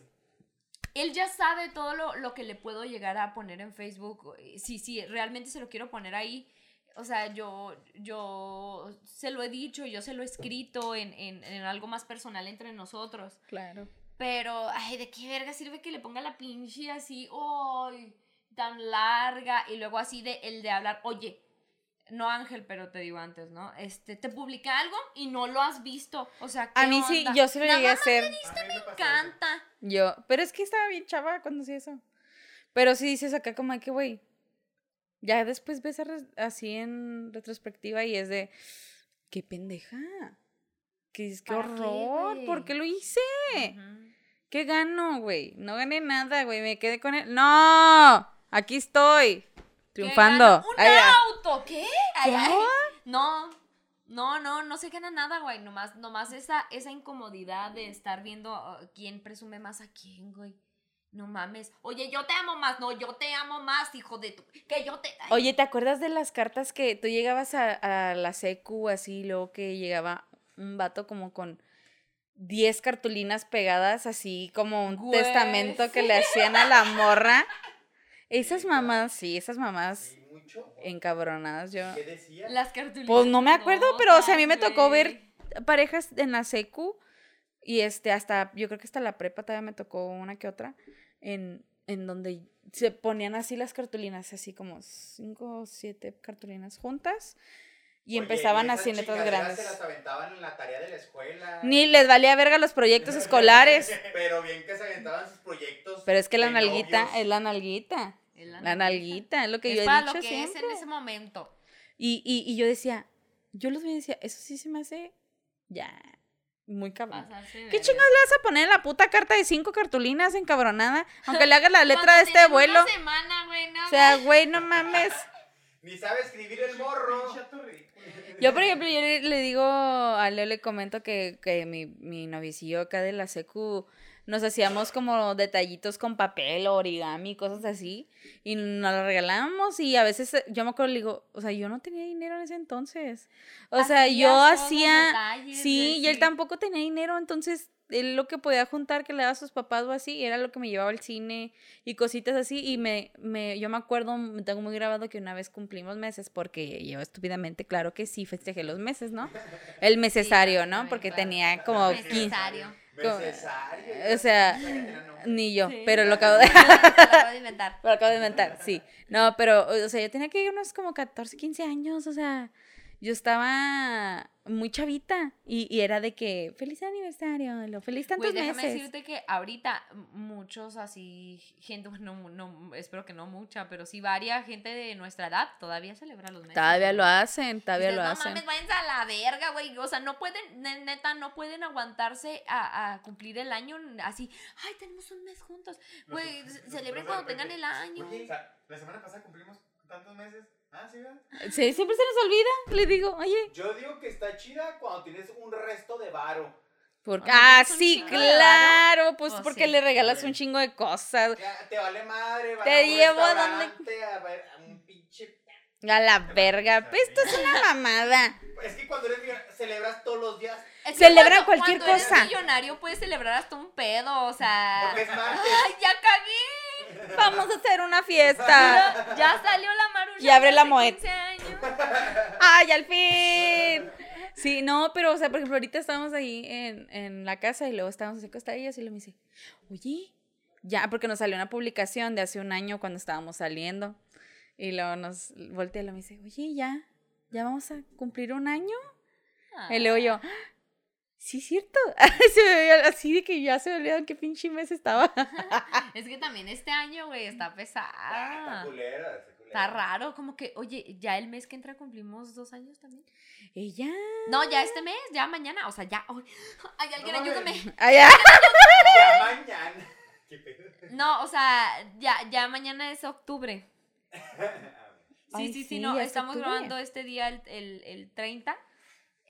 Él ya sabe todo lo, lo que le puedo llegar a poner en Facebook. Si, si realmente se lo quiero poner ahí. O sea, yo, yo se lo he dicho, yo se lo he escrito en, en, en algo más personal entre nosotros. Claro. Pero, ay, ¿de qué verga sirve que le ponga la pinche así, ay, tan larga? Y luego así de el de hablar, oye, no Ángel, pero te digo antes, ¿no? Este, te publiqué algo y no lo has visto. O sea, ¿qué A mí sí, yo se lo llegué a hacer. A mí me eso. encanta. Yo, pero es que estaba bien chava cuando hacía eso. Pero sí dices acá como que, güey, ya después ves así en retrospectiva y es de, qué pendeja. Que es qué ¿Para qué, horror, güey? ¿por qué lo hice? ¿Qué gano, güey? No gané nada, güey, me quedé con él. ¡No! Aquí estoy, ¿Qué triunfando. ¡Un Ay, auto! ¿Qué? Ay. No, no, no, no se gana nada, güey. Nomás, nomás esa, esa incomodidad de estar viendo uh, quién presume más a quién, güey. No mames. Oye, yo te amo más. No, yo te amo más, hijo de tu. Que yo te. Ay, Oye, ¿te acuerdas de las cartas que tú llegabas a, a la secu así, luego que llegaba un vato como con 10 cartulinas pegadas, así como un Güey, testamento que le hacían a la morra? *laughs* Esas mamás, sí, esas mamás encabronadas, yo... ¿Qué decía? Las cartulinas. Pues no me acuerdo, pero o sea, a mí me tocó ver parejas en la secu y este hasta yo creo que hasta la prepa todavía me tocó una que otra en, en donde se ponían así las cartulinas, así como cinco o siete cartulinas juntas y Oye, empezaban esas así en letras grandes. Se las aventaban en la tarea de la escuela. Ni les valía verga los proyectos *laughs* escolares, Pero bien que se aventaban sus proyectos. pero es que la nalguita novios. es la nalguita. Es La nalguita, es lo que es yo he para dicho lo que siempre. es en ese momento. Y, y, y yo decía, yo los veía y decía, eso sí se me hace ya muy cabrón. ¿Qué verga. chingados le vas a poner en la puta carta de cinco cartulinas encabronada? Aunque le hagas la letra de este tenía abuelo. Una semana, güey, no O sea, güey, no mames. Ni sabe escribir el morro. Yo, por ejemplo, yo le, le digo a Leo, le comento que, que mi, mi novicillo acá de la secu nos hacíamos como detallitos con papel, origami, cosas así, y nos lo regalábamos y a veces eh, yo me acuerdo, le digo, o sea, yo no tenía dinero en ese entonces. O sea, yo hacía, detalles, sí, y él tampoco tenía dinero, entonces él lo que podía juntar que le daba a sus papás o así, era lo que me llevaba al cine y cositas así, y me, me, yo me acuerdo, me tengo muy grabado que una vez cumplimos meses, porque yo estúpidamente, claro que sí, festejé los meses, ¿no? El necesario, ¿no? Porque tenía como 15, Necesario. Como- Necesario. o sea, ni yo, Sí. pero lo acabo de... Lo acabo de inventar. *laughs* Lo acabo de inventar, sí. No, pero, o sea, yo tenía que ir unos como 14, 15 años, o sea, yo estaba muy chavita y, y era de que, feliz aniversario, lo feliz tantos Güey, déjame meses. decirte que ahorita muchos así, gente, no, no, espero que no mucha, pero sí varia gente de nuestra edad todavía celebra los meses. Todavía lo hacen, todavía Dices, lo no hacen. mames, váyanse a la verga, güey. O sea, no pueden, ne- neta, no pueden aguantarse a, a cumplir el año así. Ay, tenemos un mes juntos. Güey, celebren cuando tengan el año. Oye, la semana pasada cumplimos tantos meses. Ah, sí, ¿verdad? Sí, siempre se nos olvida, le digo, oye, Yo digo que está chida cuando tienes un resto de varo. porque, ah, un sí, claro, pues pues porque sí. le regalas un chingo de cosas. Ya, te vale madre, vas Te a llevo a donde- a ver a un pinche. A la verga, pues esto es una mamada. Es que cuando eres millonario, celebras todos los días. Es que Celebra cuando- cualquier cuando cosa. Eres millonario puedes celebrar hasta un pedo, o sea. Porque es martes. *laughs* ¡Ay, ya cagué! Vamos a hacer una fiesta. Ya, ya salió la marucha. Y abre la hace Moet. 15 años. ¡Ay, al fin! Sí, no, pero, o sea, por ejemplo, ahorita estábamos ahí en, en la casa y luego estábamos así acostadillas y luego me dice, oye, ya, porque nos salió una publicación de hace un año cuando estábamos saliendo. Y luego nos voltea y luego me dice, oye, ya, ya vamos a cumplir un año. Y luego yo, "Ah, Sí, cierto. *laughs* se me veía así de que ya se me olvidaron qué pinche mes estaba. *laughs* Es que también este año, güey, está Ah, pesada. está culero, está culero. Está raro, como que, oye, ya el mes que entra cumplimos dos años también. Ella. No, ya este mes, ya mañana, o sea, ya. Ay, *laughs* ay, alguien No, ayúdame. Ay, ya. Ya mañana. No, o sea, ya, ya mañana es octubre. Sí, Ay, sí, sí, sí, no, estamos octubre. grabando este día el, el, el 30.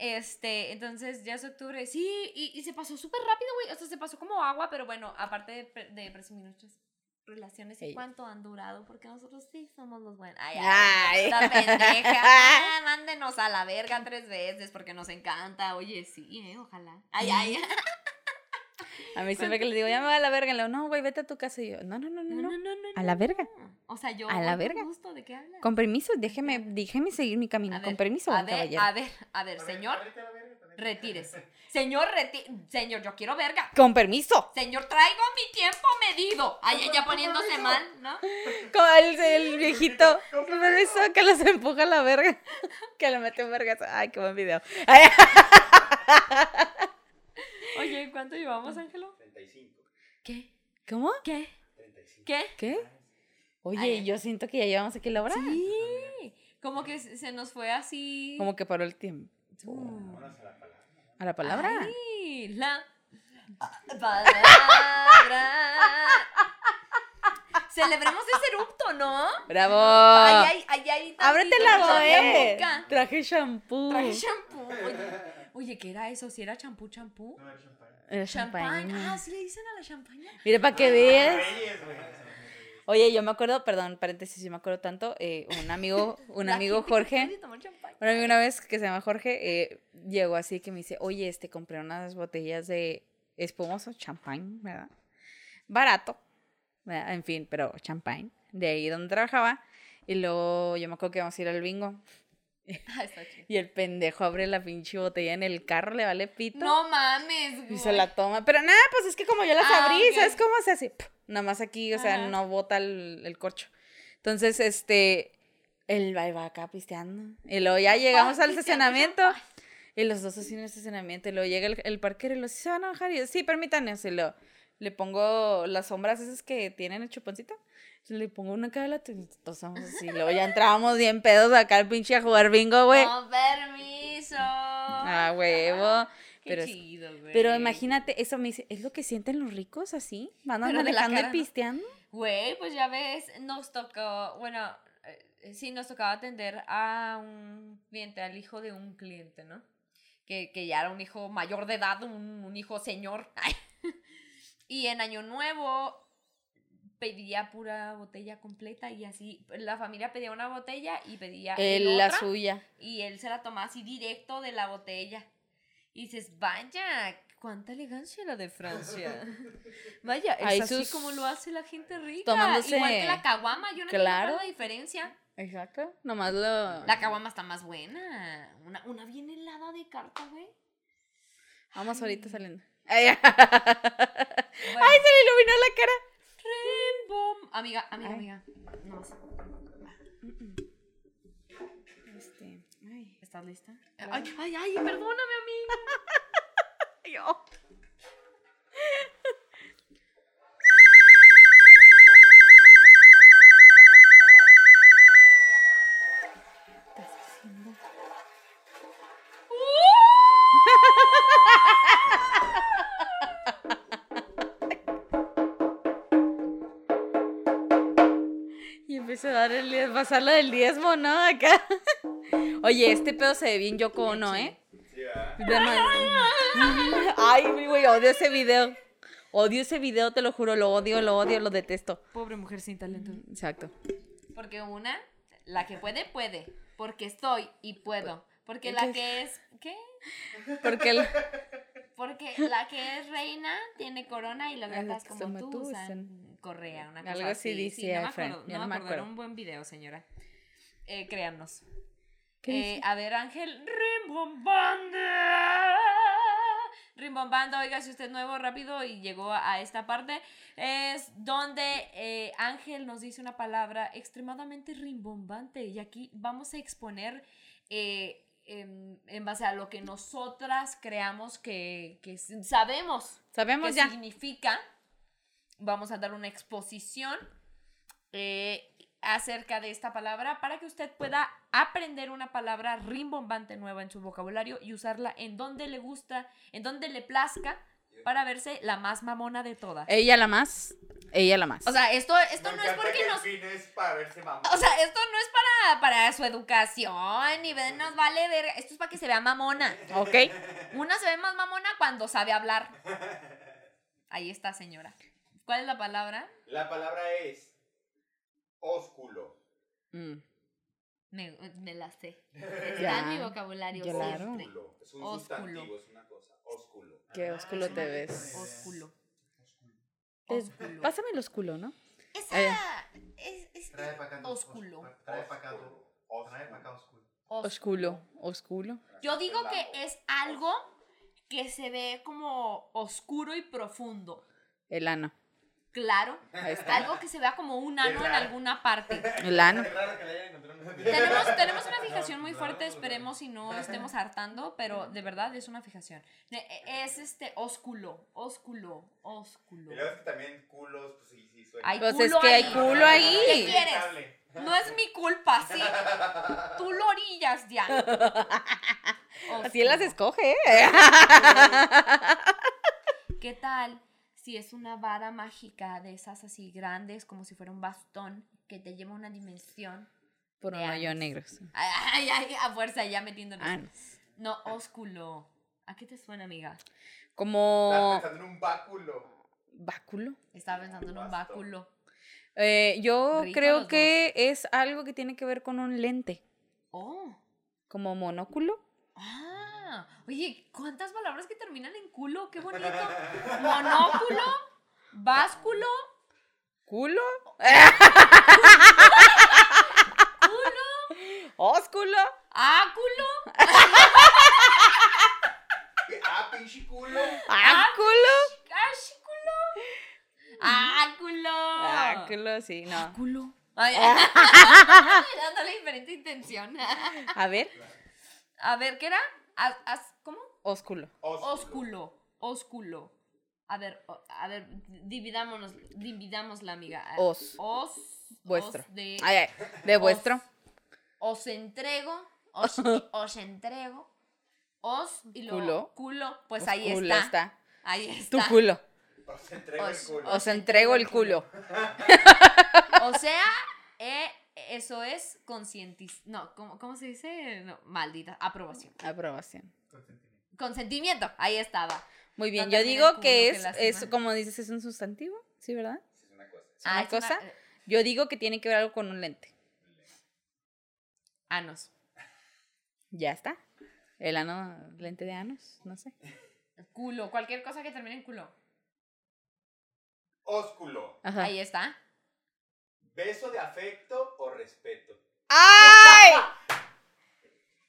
Este, entonces ya es octubre. Sí, y, y se pasó súper rápido, güey. O sea, se pasó como agua, pero bueno, aparte de, pre- de presumir nuestras relaciones y cuánto han durado, porque nosotros sí somos los buenos. Ay, Ay. ay, pendeja. *laughs* Mándenos a la verga tres veces porque nos encanta. Oye, sí, eh, ojalá. Ay, ay. *laughs* A mí siempre que le digo, ya me va a la verga, le digo, no, güey, vete a tu casa. Y yo, no, no, no, no, no. A la verga. O sea, yo. A la con verga. gusto, ¿De qué hablas? Con permiso, déjeme, déjeme seguir mi camino. Con permiso, a ver, caballero. a ver, a ver, señor, retírese. Señor, reti señor, yo quiero verga. Con permiso. Señor, traigo mi tiempo medido. Ay, ella poniéndose mal, ¿no? Como el, el viejito. Con permiso, que los empuja a la verga. Que le mete vergas. Ay, qué buen video. Ay, *laughs* Oye, ¿cuánto llevamos, Ángelo? 35. ¿Qué? ¿Cómo? ¿Qué? 35. ¿Qué? ¿Qué? Oye, Ay. yo siento que ya llevamos aquí la hora. Sí. Como que se nos fue así. Como que paró el tiempo. Vámonos a la palabra. A la palabra. Ay, la palabra. Celebremos ese eructo, ¿no? ¡Bravo! Ay, ay, ay, ay. ¡Ábrete la boca. Traje shampoo. Traje shampoo. Oye, oye, ¿qué era eso? ¿Si era champú, champú? No, champán. El Champagne. champagne. Ah, ¿sí le dicen a la champaña? Mira, para que veas. Oye, yo me acuerdo, perdón, paréntesis, yo me acuerdo tanto, eh, un amigo, *laughs* un amigo Jorge, champaña. un amigo una vez que se llama Jorge, eh, llegó así que me dice, oye, este, compré unas botellas de espumoso, champagne, ¿verdad? Barato, ¿verdad? en fin, pero champagne, de ahí donde trabajaba, y luego yo me acuerdo que vamos a ir al bingo, Ah, está chido. y el pendejo abre la pinche botella en el carro, le vale pito, No mames, güey. y se la toma, pero nada, pues es que como yo las Ah, abrí. ¿sabes cómo se hace? Nada más aquí, o sea, Ajá. no bota el, el corcho. Entonces, este, él va, y va acá pisteando. Y luego ya llegamos al estacionamiento. Y los dos así en el estacionamiento. Y luego llega el, el parquero y los se van a bajar. Y yo, sí, permítanme. Y lo, le pongo las sombras esas que tienen el chuponcito. Le pongo una y tosamos así. Luego ya entrábamos bien pedos acá al pinche a jugar bingo, güey. Con permiso. Ah, huevo. Qué Pero chido, güey. Pero imagínate, eso me dice, ¿es lo que sienten los ricos así? ¿Van la manejando y cara, pisteando? Güey, pues ya ves, nos tocó, bueno, eh, sí, nos tocaba atender a un cliente, al hijo de un cliente, ¿no? Que, que ya era un hijo mayor de edad, un, un hijo señor. *laughs* y en Año Nuevo pedía pura botella completa y así, la familia pedía una botella y pedía él El, la suya. y él se la tomaba así directo de la botella. Y dices, vaya, cuánta elegancia la de Francia. *laughs* Vaya, es Ahí así sus- como lo hace la gente rica. tomándose- Igual que la caguama, yo no Claro. la diferencia. Exacto. Nomás lo... La caguama está más buena. Una, una bien helada de carta, güey. Vamos ahorita saliendo. *laughs* Bueno, Ay, ¡Ay, se le iluminó la cara! bom. Amiga, amiga, Ay. amiga. No más. Este, ay. ¿Estás lista? Ay, ay, ay, perdóname, amiga. *laughs* Yo. A dar el diezmo, pasar lo del diezmo, ¿no? Acá. *laughs* Oye, este pedo se ve bien Yoko Ono, ¿eh? *laughs* Ay, güey, odio ese video. Odio ese video, te lo juro, lo odio, lo odio, lo detesto. Pobre mujer sin talento. Exacto. Porque una, la que puede, puede. Porque estoy y puedo. Porque ¿Qué la que es. ¿Qué? Porque el... Porque la que es reina tiene corona y las Ah, gatas las que como tú usan- correa, una cosa Algo así dice Sí, no me acuerdo, no no me acuerdo. Era un buen video, señora. Eh, créannos. ¿Qué Eh, a ver, Ángel, rimbombando. Rimbombando, oiga, si usted es nuevo, rápido y llegó a esta parte, es donde eh, Ángel nos dice una palabra extremadamente rimbombante. Y aquí vamos a exponer eh, en, en base a lo que nosotras creamos que, que sabemos Sabemos qué ya. significa, vamos a dar una exposición eh, acerca de esta palabra para que usted pueda aprender una palabra rimbombante nueva en su vocabulario y usarla en donde le gusta, en donde le plazca, para verse la más mamona de todas. Ella la más. Ella la más. O sea, esto, esto Me no es porque que nos... el fin es para verse mamón. O sea, esto no es para, para su educación, ni nos vale ver. Esto es para que se vea mamona. ok. Una se ve más mamona cuando sabe hablar. Ahí está, señora. ¿Cuál es la palabra? La palabra es ósculo. Mm. Me, me la sé. Ya, *laughs* Está en mi vocabulario claro. siempre. Ósculo. Es un Ósculo. sustantivo, es una cosa. Ósculo. Qué Ah, ósculo te ves. Ósculo. Es- Ósculo. Pásame el ósculo, ¿no? Esa Ah, es, es Trae para acá. Ósculo. Trae para acá. Ósculo. Trae para acá. Ósculo. Yo digo que es algo que se ve como oscuro y profundo. El ano. Claro. Algo que se vea como un ano en alguna parte. El ano. Tenemos, tenemos una fijación muy fuerte, esperemos y no estemos hartando, pero de verdad es una fijación. Ne- Es este ósculo, ósculo, ósculo. Y luego es que también culos, pues sí, sí, suena. Hay Pues culo es que hay ahí. culo ahí. ¿Qué quieres? No es mi culpa, ¿sí? Tú lo orillas ya. Así las escoge, ¿eh? ¿Qué tal si es una vara mágica de esas así grandes, como si fuera un bastón, que te lleva a una dimensión? Por un hoyo negro. Ay, ay, a fuerza ya metiéndonos. Anos. No, ósculo. ¿A qué te suena, amiga? Como pensando en un báculo. báculo. Estaba pensando en un báculo. Eh, yo Rico creo que es algo que tiene que ver con un lente. Oh. Como monóculo. Ah. Oye, ¿cuántas palabras que terminan en culo? Qué bonito. Monóculo, básculo, ¿Culo? culo, ¿Ósculo? áculo, Ah, pinche culo. ¿Áculo? cásculo, áculo. Áculo, sí, no. Áculo. Ay, *laughs* dándole diferente intención. A ver, A ver, ¿qué era? Haz- ¿Cómo? Ósculo. Ósculo, ósculo. A ver, a ver, dividámonos, dividamos la amiga. Os. Os. Vuestro. os de, Ay, ay, de vuestro. os entrego, os, *laughs* os entrego, os y luego Culo. culo, pues ahí Osculo está. Ahí está. Tu culo. Os entrego el culo. Os entrego el culo. O sea, eh, eso es concientiz... No, ¿cómo, cómo se dice? No, maldita, aprobación. Aprobación. Consentimiento. Ahí estaba. Muy bien, No yo digo que es, es, como dices, es un sustantivo, ¿sí, verdad? Es una cosa. ¿Es una es cosa? eh, Yo digo que tiene que ver algo con un lente. Anos. Ya está. El ano, lente de anos, no sé. Culo, cualquier cosa que termine en culo. Ósculo. Ajá. Ahí está. Beso de afecto o respeto. ¡Ay! *laughs*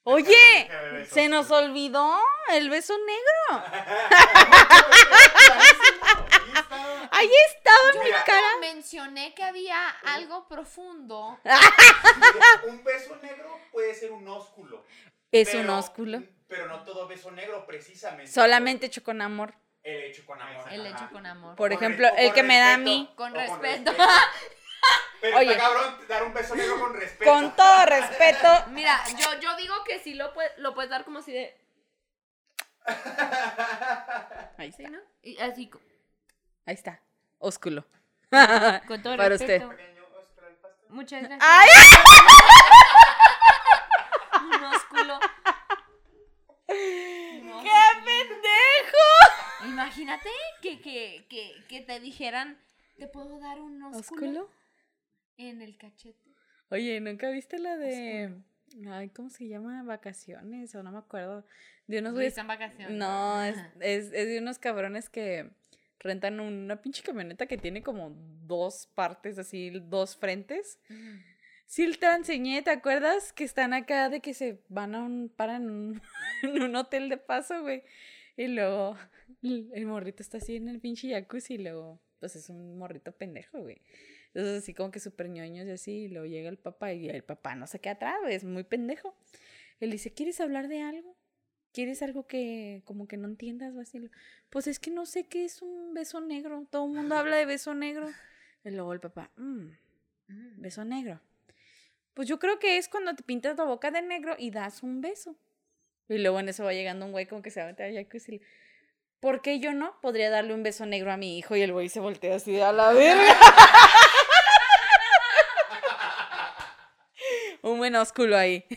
Oye, se nos olvidó el beso negro. *laughs* Ahí estaba en mi Mira, cara. Mencioné que había algo profundo. *laughs* Un beso negro puede ser un ósculo. Es un ósculo. Pero no todo beso negro, precisamente. Solamente hecho con amor. El hecho con amor. El hecho con amor. Por ejemplo, el que me da a mí. Con respeto. Pero Oye. está cabrón dar un beso negro con respeto. Con todo respeto. *laughs* Mira, yo, yo digo que sí lo, puede- lo puedes dar como así de. *laughs* Ahí ¿Sí, está. no? Y así. Ahí está. Ósculo. *laughs* Con todo Para respeto. usted. Muchas gracias. ¡Ay! Un ósculo. Un ¡Qué pendejo! Imagínate que, que, que, que te dijeran, te puedo dar un ósculo, ¿Ósculo? En el cachete. Oye, ¿nunca viste la de. Ay, ¿cómo se llama? Vacaciones, o no me acuerdo. De unos güeyes. Vacaciones. No, es, es, es de unos cabrones que rentan una pinche camioneta que tiene como dos partes, así, dos frentes. Sí, te la enseñé, ¿te acuerdas? Que están acá de que se van a un, paran en un, *laughs* en un hotel de paso, güey. Y luego el, el morrito está así en el pinche jacuzzi y luego, pues es un morrito pendejo, güey. Entonces así como que súper ñoños y así, y luego llega el papá y el papá no se queda atrás, es muy pendejo. Él dice, ¿quieres hablar de algo? ¿Quieres algo que como que no entiendas? o así? Pues es que no sé qué es un beso negro. Todo el mundo habla de beso negro. Y luego el papá, "Mm, Mm. beso negro. Pues yo creo que es cuando te pintas la boca de negro y das un beso. Y luego en eso va llegando un güey como que se va a meter al jacuzzi. ¿Por qué yo no podría darle un beso negro a mi hijo? Y el güey se voltea así a la verga. *laughs* un buen ósculo ahí. *laughs*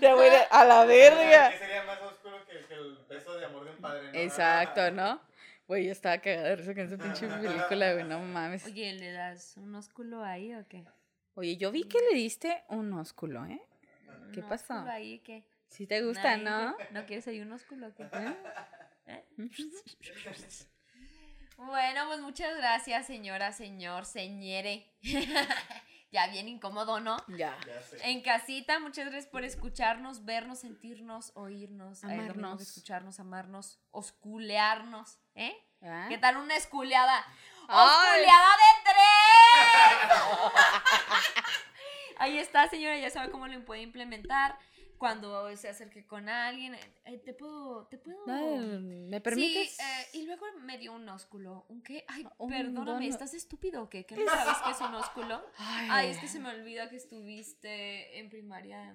Ya de, a la verga. ¿Qué sería más oscuro que, que el beso de amor de un padre? ¿no? Exacto, ¿no? Güey, yo estaba cagada de risa con esa pinche película, güey, no mames. Oye, ¿le das un ósculo ahí o qué? Oye, yo vi que le diste un ósculo, ¿eh? ¿Qué ¿Un pasó? ahí qué? Si te gusta, ¿no? ¿No quieres ahí un ósculo qué? ¿Eh? *laughs* Bueno, pues muchas gracias, señora, señor, señere. *laughs* ya bien incómodo, ¿no? Ya. Ya sé. En casita, muchas gracias por escucharnos, vernos, sentirnos, oírnos, que Amarnos. escucharnos, amarnos, osculearnos, ¿eh? ¿Ah? ¿Qué tal una esculeada? ¡Osculeada de tres! *laughs* Ahí está, señora, ya sabe cómo lo puede implementar. Cuando se acerque con alguien, eh, te puedo, te puedo. Ay, ¿Me permites? Sí, eh, y luego me dio un ósculo. ¿Un qué? Ay, Un perdóname, ¿estás estúpido o qué? ¿Que no sabes qué es un ósculo? *laughs* Ay, Ay, es que se me olvida que estuviste en primaria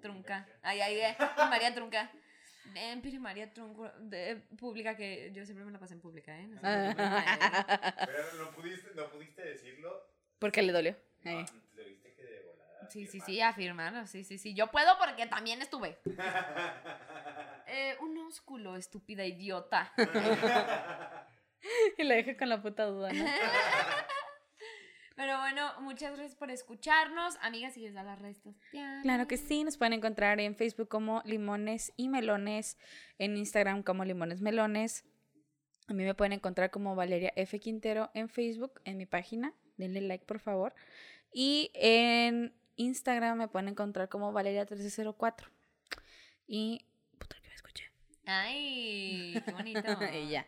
trunca. Ay, ay, eh, primaria trunca. En primaria trunca, de, pública, que yo siempre me la pasé en pública, ¿eh? No sé qué. Ay, *laughs* Pero no pudiste, no pudiste decirlo. Porque le dolió. No, Eh. te viste que de volada. Sí, sí, sí, afirmarlo, sí, sí, sí. Yo puedo porque también estuve. *laughs* Eh, un ósculo, estúpida idiota. *laughs* Y la dejé con la puta duda, ¿no? *laughs* Pero bueno, muchas gracias por escucharnos. Amigas, si les da las redes sociales. Claro que sí, nos pueden encontrar en Facebook como Limones y Melones, en Instagram como Limones Melones. A mí me pueden encontrar como Valeria F. Quintero en Facebook, en mi página. Denle like, por favor. Y en Instagram me pueden encontrar como Valeria1304. Y... Puta, que me escuché. Ay, qué bonito. *laughs* y ya.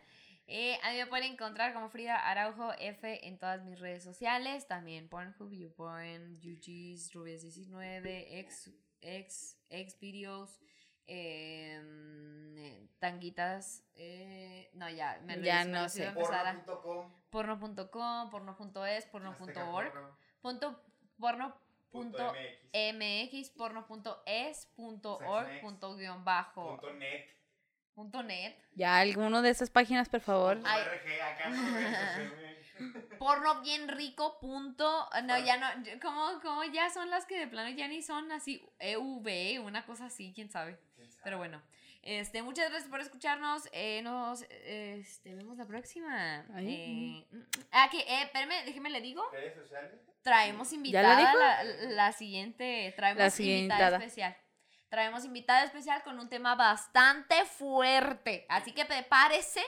Eh, a mí me pueden encontrar como Frida Araujo F en todas mis redes sociales. También Pornhub, YouPorn, UGs, Rubias19, X, X, X Videos, em, eh, Tanguitas. eh, no, ya, me lo Ya no sé. Porno.com. Porno.com, porno.es, porno.org, Azteca punto, porno. Punto MX. mx, porno.es, punto org, Sexmex. punto guion bajo, Punto net. punto net. Ya, alguno de esas páginas, por favor. Ay. RG. Acá no ves, *laughs* güey. porno bien rico punto no ya no como como ya son las que de plano ya ni son así EV una cosa así quién sabe ¿Quién sabe? pero bueno este muchas gracias por escucharnos eh, nos este, vemos la próxima Ay. eh, mm, ah que eh, espérame déjeme le digo ¿Redes sociales? Traemos ¿Ya la invitada dijo? la, la siguiente traemos La siguiente invitada especial traemos invitada especial con un tema bastante fuerte así que prepárese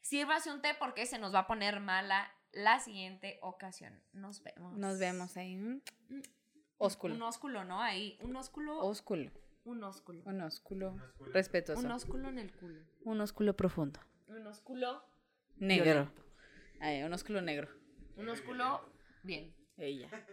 sírvase un té porque se nos va a poner mala la siguiente ocasión nos vemos Nos vemos ahí. Mm. Ósculo. un ósculo no ahí un ósculo Ósculo. un ósculo Un ósculo Un ósculo. respetuoso. un ósculo en el culo Un ósculo profundo. un ósculo Negro. Ay, un ósculo negro. un ósculo bien Ella. *laughs*